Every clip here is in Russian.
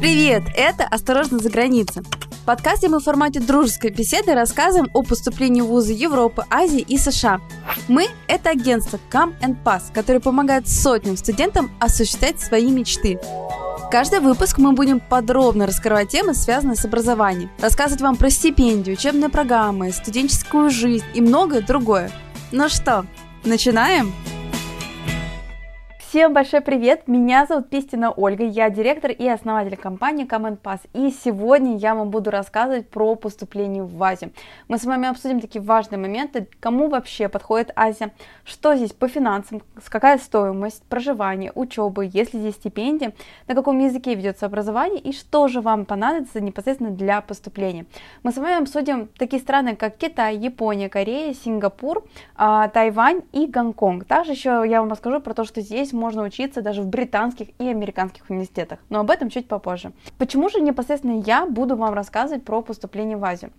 Привет! Это «Осторожно за границей». В подкасте мы в формате дружеской беседы рассказываем о поступлении в вузы Европы, Азии и США. Мы – это агентство Come and Pass, которое помогает сотням студентам осуществлять свои мечты. Каждый выпуск мы будем подробно раскрывать темы, связанные с образованием, рассказывать вам про стипендию, учебные программы, студенческую жизнь и многое другое. Ну что, начинаем? Всем большой привет! Меня зовут Пистина Ольга, я директор и основатель компании Command Pass. И сегодня я вам буду рассказывать про поступление в Азию. Мы с вами обсудим такие важные моменты, кому вообще подходит Азия, что здесь по финансам, какая стоимость проживания, учебы, есть ли здесь стипендия, на каком языке ведется образование и что же вам понадобится непосредственно для поступления. Мы с вами обсудим такие страны, как Китай, Япония, Корея, Сингапур, а, Тайвань и Гонконг. Также еще я вам расскажу про то, что здесь можно учиться даже в британских и американских университетах, но об этом чуть попозже. Почему же непосредственно я буду вам рассказывать про поступление в Азию?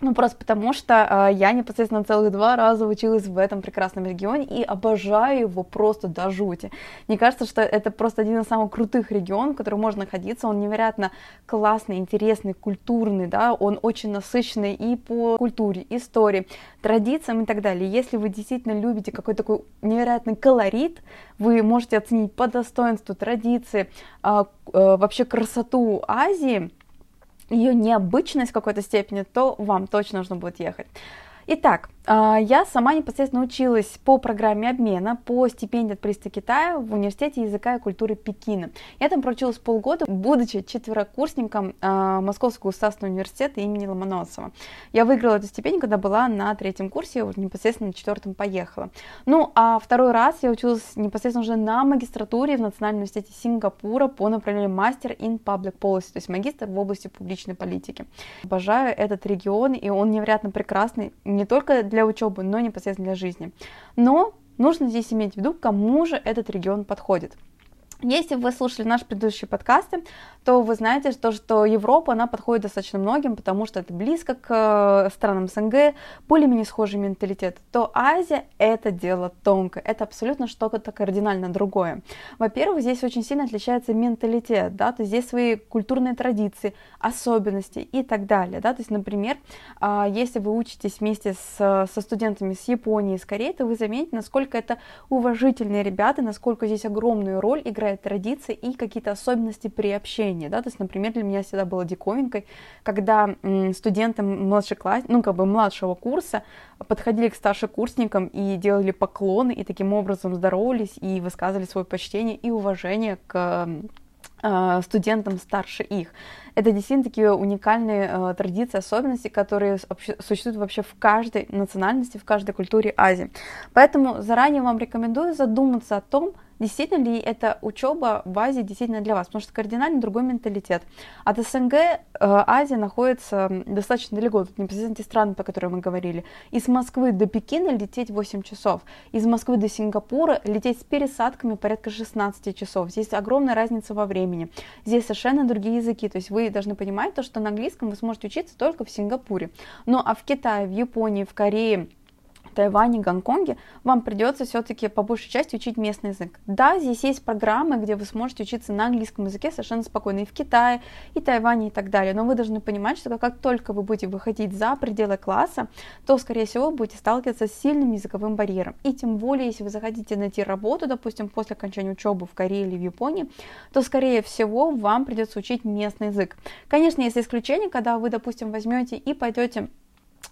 Ну, просто потому что э, я непосредственно целых два раза училась в этом прекрасном регионе и обожаю его просто до жути. Мне кажется, что это просто один из самых крутых регионов, в котором можно находиться. Он невероятно классный, интересный, культурный, да, он очень насыщенный и по культуре, истории, традициям и так далее. Если вы действительно любите какой-то такой невероятный колорит, вы можете оценить по достоинству традиции, э, э, вообще красоту Азии, ее необычность в какой-то степени, то вам точно нужно будет ехать. Итак, я сама непосредственно училась по программе обмена по стипендии от правительства Китая в Университете языка и культуры Пекина. Я там проучилась полгода, будучи четверокурсником а, Московского государственного университета имени Ломоносова. Я выиграла эту стипендию, когда была на третьем курсе, вот непосредственно на четвертом поехала. Ну, а второй раз я училась непосредственно уже на магистратуре в Национальном университете Сингапура по направлению мастер in public policy, то есть магистр в области публичной политики. Обожаю этот регион, и он невероятно прекрасный, не только для учебы, но непосредственно для жизни. Но нужно здесь иметь в виду, кому же этот регион подходит. Если вы слушали наши предыдущие подкасты, то вы знаете, что, что Европа, она подходит достаточно многим, потому что это близко к э, странам СНГ, более-менее схожий менталитет, то Азия — это дело тонкое, это абсолютно что-то кардинально другое. Во-первых, здесь очень сильно отличается менталитет, да, то есть здесь свои культурные традиции, особенности и так далее, да, то есть, например, а, если вы учитесь вместе с, со студентами с Японии, с Кореи, то вы заметите, насколько это уважительные ребята, насколько здесь огромную роль играет традиции и какие-то особенности при общении да, то есть, например, для меня всегда было диковинкой, когда студенты младшей класс, ну, как бы младшего курса подходили к старшекурсникам и делали поклоны, и таким образом здоровались и высказывали свое почтение и уважение к а, студентам старше их. Это действительно такие уникальные э, традиции, особенности, которые существуют вообще в каждой национальности, в каждой культуре Азии. Поэтому заранее вам рекомендую задуматься о том, действительно ли эта учеба в Азии действительно для вас, потому что кардинально другой менталитет. От СНГ э, Азия находится достаточно далеко, тут непосредственно те страны, по которым мы говорили. Из Москвы до Пекина лететь 8 часов, из Москвы до Сингапура лететь с пересадками порядка 16 часов. Здесь огромная разница во времени. Здесь совершенно другие языки, то есть вы должны понимать то, что на английском вы сможете учиться только в Сингапуре. Ну а в Китае, в Японии, в Корее, Тайване, Гонконге, вам придется все-таки по большей части учить местный язык. Да, здесь есть программы, где вы сможете учиться на английском языке совершенно спокойно и в Китае, и Тайване, и так далее. Но вы должны понимать, что как только вы будете выходить за пределы класса, то, скорее всего, будете сталкиваться с сильным языковым барьером. И тем более, если вы захотите найти работу, допустим, после окончания учебы в Корее или в Японии, то, скорее всего, вам придется учить местный язык. Конечно, есть исключения, когда вы, допустим, возьмете и пойдете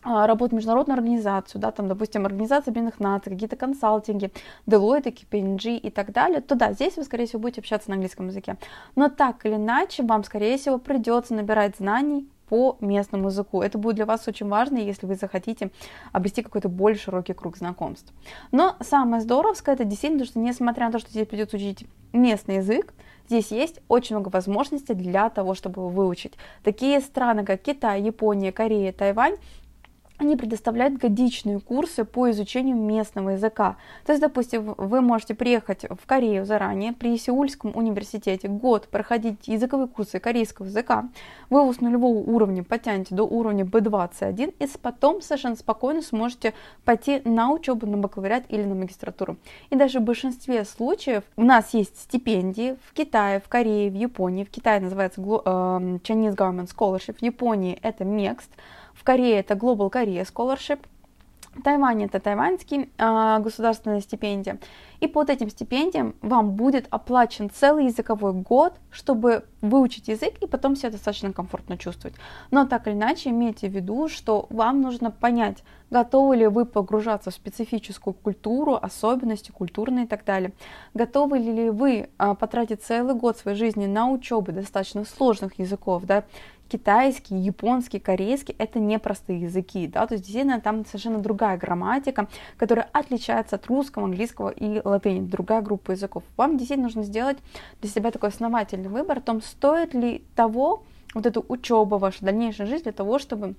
а, работать в международную организацию, да, там, допустим, Организация Объединенных Наций, какие-то консалтинги, Deloitte, KPMG и так далее, то да, здесь вы, скорее всего, будете общаться на английском языке. Но так или иначе, вам, скорее всего, придется набирать знаний по местному языку. Это будет для вас очень важно, если вы захотите обрести какой-то более широкий круг знакомств. Но самое здоровское, это действительно, что несмотря на то, что здесь придется учить местный язык, здесь есть очень много возможностей для того, чтобы его выучить. Такие страны, как Китай, Япония, Корея, Тайвань, они предоставляют годичные курсы по изучению местного языка. То есть, допустим, вы можете приехать в Корею заранее, при Сеульском университете год проходить языковые курсы корейского языка, вы с нулевого уровня потянете до уровня B21 и потом совершенно спокойно сможете пойти на учебу на бакалавриат или на магистратуру. И даже в большинстве случаев у нас есть стипендии в Китае, в Корее, в Японии. В Китае называется эм, Chinese Government Scholarship, в Японии это MEXT, в Корее это Global Korea Scholarship, в Тайване это тайваньский э, государственная стипендия. И под этим стипендиям вам будет оплачен целый языковой год, чтобы выучить язык и потом себя достаточно комфортно чувствовать. Но так или иначе, имейте в виду, что вам нужно понять, готовы ли вы погружаться в специфическую культуру, особенности культурные и так далее. Готовы ли вы а, потратить целый год своей жизни на учебу достаточно сложных языков, да, китайский, японский, корейский — это непростые языки, да, то есть действительно там совершенно другая грамматика, которая отличается от русского, английского и латыни, другая группа языков. Вам действительно нужно сделать для себя такой основательный выбор о том, стоит ли того вот эту учебу, ваша дальнейшая жизнь для того, чтобы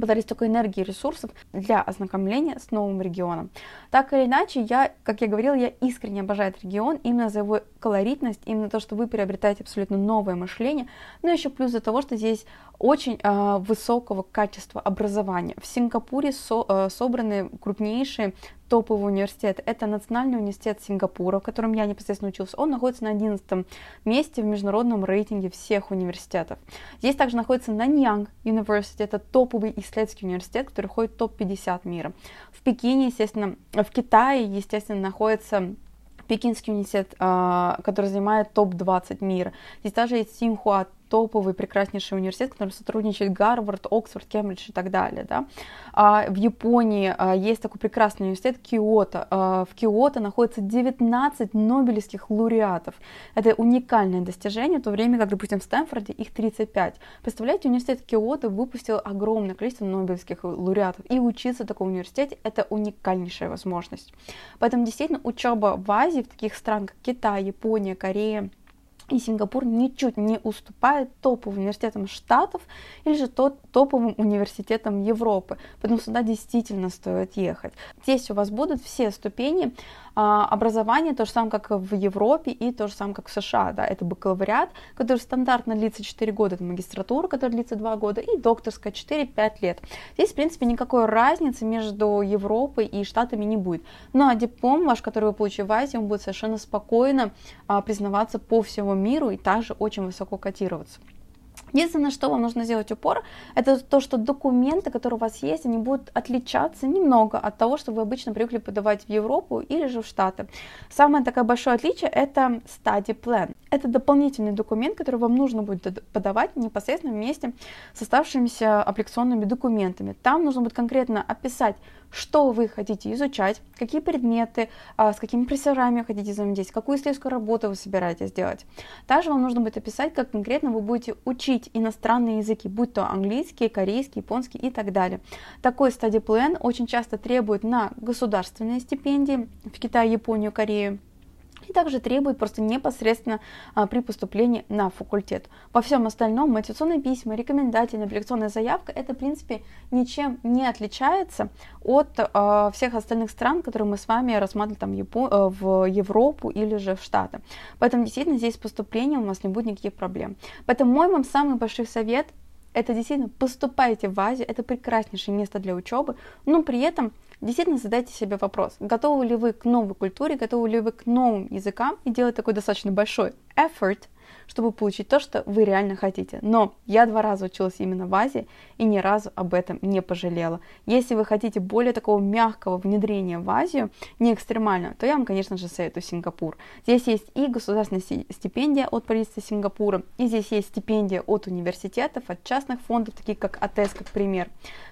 подарить столько энергии и ресурсов для ознакомления с новым регионом. Так или иначе, я, как я говорила, я искренне обожаю этот регион именно за его колоритность, именно то, что вы приобретаете абсолютно новое мышление, но еще плюс за того, что здесь очень э, высокого качества образования. В Сингапуре со, э, собраны крупнейшие топовый университет. Это Национальный университет Сингапура, в котором я непосредственно учился. Он находится на 11 месте в международном рейтинге всех университетов. Здесь также находится Наньянг University, это топовый исследовательский университет, который входит в топ-50 мира. В Пекине, естественно, в Китае, естественно, находится Пекинский университет, а, который занимает топ-20 мира. Здесь также есть Синхуа топовый, прекраснейший университет, который сотрудничает Гарвард, Оксфорд, Кембридж и так далее. Да? А в Японии а, есть такой прекрасный университет Киото. А, в Киото находится 19 нобелевских лауреатов. Это уникальное достижение, в то время как, допустим, в Стэнфорде их 35. Представляете, университет Киото выпустил огромное количество нобелевских лауреатов. И учиться в таком университете – это уникальнейшая возможность. Поэтому действительно учеба в Азии, в таких странах, как Китай, Япония, Корея, и Сингапур ничуть не уступает топовым университетам Штатов или же топовым университетам Европы. Поэтому сюда действительно стоит ехать. Здесь у вас будут все ступени а, образование то же самое, как в Европе и то же самое, как в США. Да, это бакалавриат, который стандартно длится 4 года, это магистратура, которая длится 2 года, и докторская 4-5 лет. Здесь, в принципе, никакой разницы между Европой и Штатами не будет. Ну а диплом ваш, который вы Азии, он будет совершенно спокойно а, признаваться по всему миру и также очень высоко котироваться. Единственное, что вам нужно сделать упор, это то, что документы, которые у вас есть, они будут отличаться немного от того, что вы обычно привыкли подавать в Европу или же в Штаты. Самое такое большое отличие – это study plan. Это дополнительный документ, который вам нужно будет подавать непосредственно вместе с оставшимися аппликационными документами. Там нужно будет конкретно описать, что вы хотите изучать, какие предметы, а, с какими профессорами хотите взаимодействовать, какую исследовательскую работу вы собираетесь делать. Также вам нужно будет описать, как конкретно вы будете учить иностранные языки, будь то английский, корейский, японский и так далее. Такой study plan очень часто требует на государственные стипендии в Китае, Японию, Корею и также требует просто непосредственно а, при поступлении на факультет. Во всем остальном мотивационные письма, рекомендательная апелляционная заявка это в принципе ничем не отличается от а, всех остальных стран, которые мы с вами рассматривали там Япо- а, в Европу или же в Штаты. Поэтому действительно здесь с поступлением у вас не будет никаких проблем. Поэтому мой вам самый большой совет это действительно поступайте в Азию, это прекраснейшее место для учебы, но при этом действительно задайте себе вопрос, готовы ли вы к новой культуре, готовы ли вы к новым языкам и делать такой достаточно большой effort, чтобы получить то, что вы реально хотите. Но я два раза училась именно в Азии и ни разу об этом не пожалела. Если вы хотите более такого мягкого внедрения в Азию, не экстремально, то я вам, конечно же, советую Сингапур. Здесь есть и государственная стипендия от правительства Сингапура, и здесь есть стипендия от университетов, от частных фондов, таких как АТС, как пример.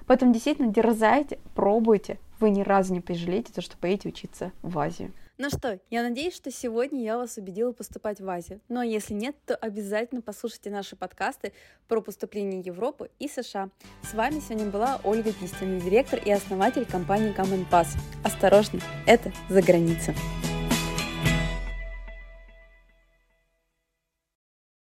Поэтому действительно дерзайте, пробуйте, вы ни разу не пожалеете, то, что поедете учиться в Азию. Ну что, я надеюсь, что сегодня я вас убедила поступать в Азию. Но если нет, то обязательно послушайте наши подкасты про поступление Европы и США. С вами сегодня была Ольга Пистина, директор и основатель компании Common Pass. Осторожно, это за граница.